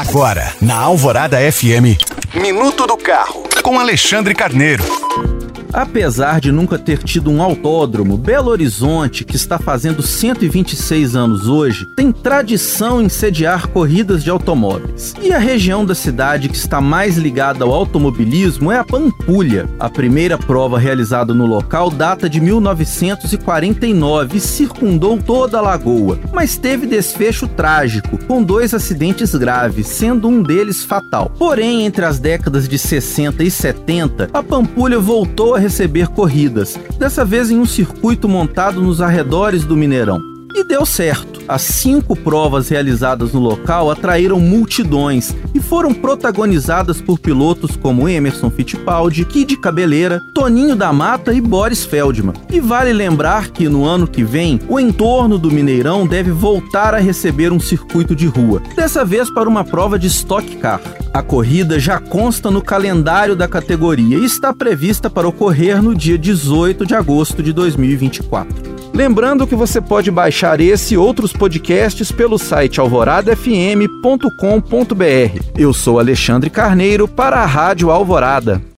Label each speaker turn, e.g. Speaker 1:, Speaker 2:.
Speaker 1: Agora, na Alvorada FM, Minuto do Carro, com Alexandre Carneiro.
Speaker 2: Apesar de nunca ter tido um autódromo, Belo Horizonte, que está fazendo 126 anos hoje, tem tradição em sediar corridas de automóveis. E a região da cidade que está mais ligada ao automobilismo é a Pampulha. A primeira prova realizada no local data de 1949 e circundou toda a lagoa, mas teve desfecho trágico, com dois acidentes graves, sendo um deles fatal. Porém, entre as décadas de 60 e 70, a Pampulha voltou a receber corridas, dessa vez em um circuito montado nos arredores do Mineirão. E deu certo. As cinco provas realizadas no local atraíram multidões e foram protagonizadas por pilotos como Emerson Fittipaldi, Kid Cabeleira, Toninho da Mata e Boris Feldman. E vale lembrar que no ano que vem, o entorno do Mineirão deve voltar a receber um circuito de rua, dessa vez para uma prova de Stock Car. A corrida já consta no calendário da categoria e está prevista para ocorrer no dia 18 de agosto de 2024. Lembrando que você pode baixar esse e outros podcasts pelo site alvoradafm.com.br. Eu sou Alexandre Carneiro para a Rádio Alvorada.